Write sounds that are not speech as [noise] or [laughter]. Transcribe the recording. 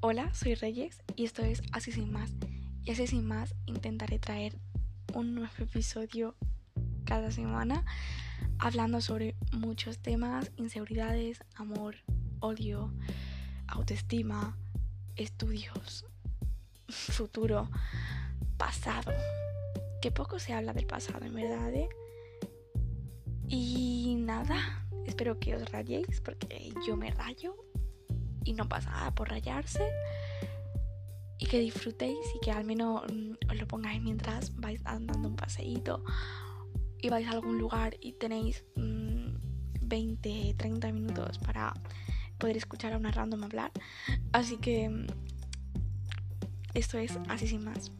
Hola, soy Reyes y esto es Así sin más. Y así sin más intentaré traer un nuevo episodio cada semana hablando sobre muchos temas, inseguridades, amor, odio, autoestima, estudios, [laughs] futuro, pasado. Que poco se habla del pasado, en verdad. ¿eh? Y nada, espero que os rayéis porque yo me rayo y no pasa nada por rayarse. Y que disfrutéis y que al menos mm, os lo pongáis mientras vais andando un paseíto y vais a algún lugar y tenéis 20, mm, 30 minutos para poder escuchar a una random hablar. Así que mm, esto es así sin más.